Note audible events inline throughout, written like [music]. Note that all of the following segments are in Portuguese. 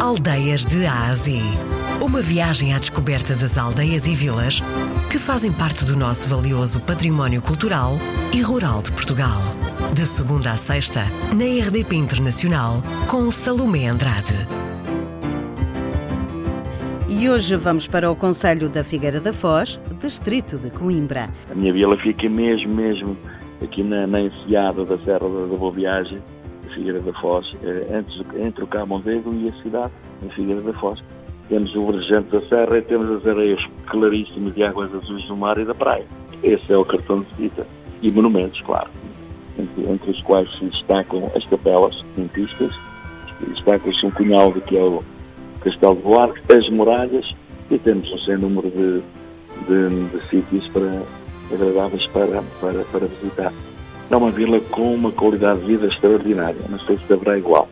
Aldeias de Ásia. Uma viagem à descoberta das aldeias e vilas que fazem parte do nosso valioso património cultural e rural de Portugal. De segunda a sexta, na RDP Internacional, com Salomé Andrade. E hoje vamos para o Conselho da Figueira da Foz, distrito de Coimbra. A minha vila fica mesmo, mesmo aqui na, na enseada da Serra da, da Boa Viagem, Figueira da Foz, entre, entre o Camondego e a cidade, em Figueira da Foz. Temos o vergente da serra e temos as areias claríssimas de águas azuis do mar e da praia. Esse é o cartão de visita. E monumentos, claro, entre, entre os quais se destacam as capelas dentistas, destacam-se um cunhaldo que é o Castelo de Buarque, as muralhas e temos um sem número de, de, de sítios para, agradáveis para, para, para visitar. É uma vila com uma qualidade de vida extraordinária, não sei se haverá igual.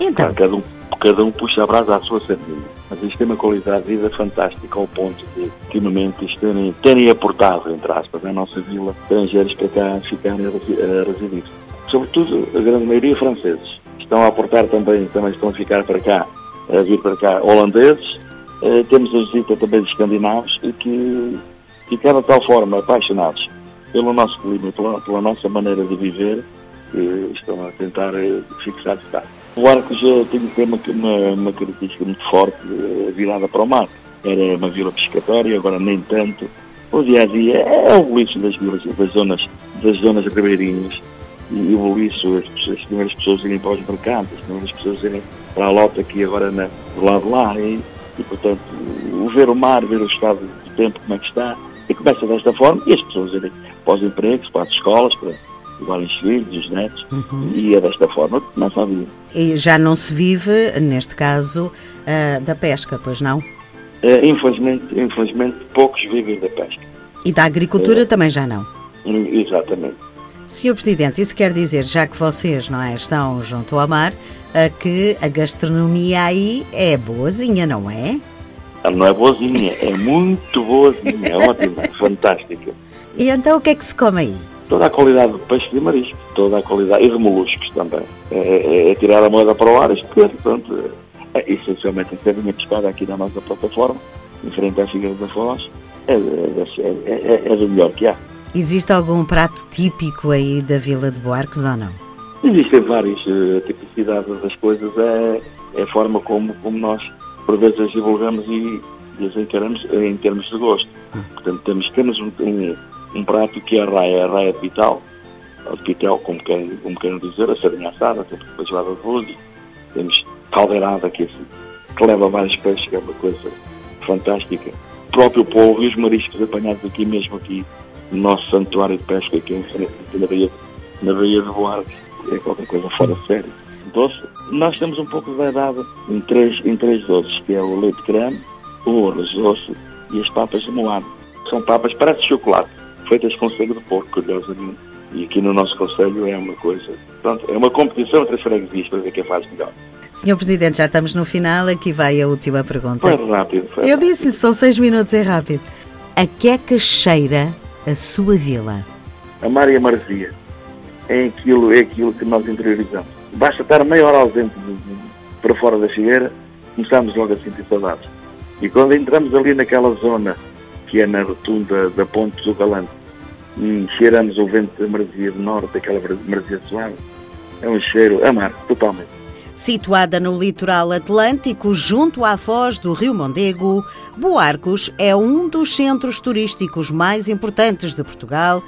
Então, Claro, cada, um, cada um puxa a brasa à sua sardinha, mas isto tem uma qualidade de vida fantástica ao ponto de, ultimamente, isto terem, terem aportado, entre aspas, na nossa vila, estrangeiros para cá ficarem a resi- a residir. Sobretudo, a grande maioria franceses. Estão a aportar também, também estão a ficar para cá, a vir para cá holandeses. Eh, temos a visita também de escandinavos e que ficaram de tal forma apaixonados pelo nosso clima, pela, pela nossa maneira de viver, estão a tentar eh, fixar-se cá. O Arcos eh, tem uma, uma, uma característica muito forte, eh, virada para o mar. Era uma vila pescatória, agora nem tanto. O dia a dia é o boliço das vilas, das zonas, das zonas ribeirinhas. E o boliço, as, as primeiras pessoas irem para os mercados, as primeiras pessoas irem para a lota aqui agora na, do lado lá. E, e, portanto, o ver o mar, ver o estado do tempo, como é que está, começa desta forma, e as pessoas irem para os empregos, para as escolas, para levarem os filhos, os netos, e é desta forma que começa a vida. e já não se vive, neste caso, ah, da pesca, pois não? Eh, infelizmente, infelizmente, poucos vivem da pesca. E da agricultura também já não. Exatamente. Senhor Presidente, isso quer dizer, já que vocês não é, estão junto ao mar, ah, que a gastronomia aí é boazinha, não é? Ela Não é boazinha, é muito boazinha, é ótima, [laughs] fantástica. E então o que é que se come aí? Toda a qualidade de peixe e marisco, toda a qualidade, e de moluscos também. É, é- é tirar a moeda para o ar, tudo, portanto, é, essencialmente a sardinha pescada aqui na nossa plataforma, em frente à Figueira da Foz, é, é, é, é, é do melhor que há. Existe algum prato típico aí da Vila de Boarcos ou não? Existem várias eh, tipicidades das coisas, é, é a forma como, como nós, por vezes, divulgamos e, e as encaramos eh, em termos de gosto. Portanto, temos, temos um, um, um prato que é a raia, a raia de pital, ou de pitel, como querem, como querem dizer, a sardinha assada, temos feijoada de búzio, temos caldeirada, que, é que leva vários peixes, que é uma coisa fantástica. O próprio polvo e os mariscos apanhados aqui mesmo aqui no nosso santuário de pesca, aqui em na Baía, na Baía de Boarques, é qualquer coisa fora de sério. Doce, nós temos um pouco de variedade em três, em três doces, que é o leite creme, o arroz doce e as papas de moado. São papas, parece chocolate, feitas com sangue de porco, curiosamente. E aqui no nosso conselho é uma coisa, pronto, é uma competição entre as freguesias para ver quem faz melhor. Senhor Presidente, já estamos no final, aqui vai a última pergunta. Foi rápido, foi Eu disse-lhe, são seis minutos, é rápido. A que é que cheira a sua vila? A mar e a maresia é aquilo, é aquilo que nós interiorizamos. Basta estar meia hora ausente de- de- para fora da figueira, começamos logo a sentir saudades. E quando entramos ali naquela zona, que é na rotunda da Ponte do Galante, e cheiramos o vento da maresia do norte, aquela maresia suave, é um cheiro a mar, totalmente. Situada no litoral atlântico, junto à foz do Rio Mondego, Boarcos é um dos centros turísticos mais importantes de Portugal,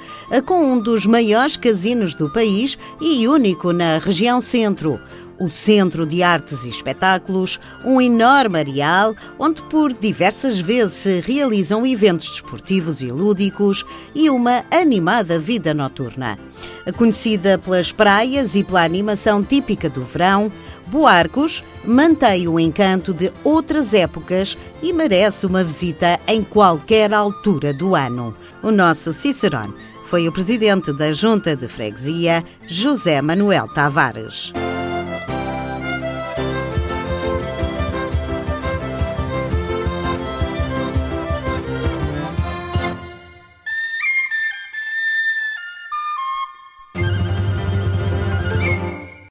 com um dos maiores casinos do país e único na região centro. O Centro de Artes e Espetáculos, um enorme areal onde por diversas vezes se realizam eventos desportivos e lúdicos e uma animada vida noturna. Conhecida pelas praias e pela animação típica do verão, Boarcos mantém o encanto de outras épocas e merece uma visita em qualquer altura do ano. O nosso Cicerone foi o presidente da Junta de Freguesia, José Manuel Tavares.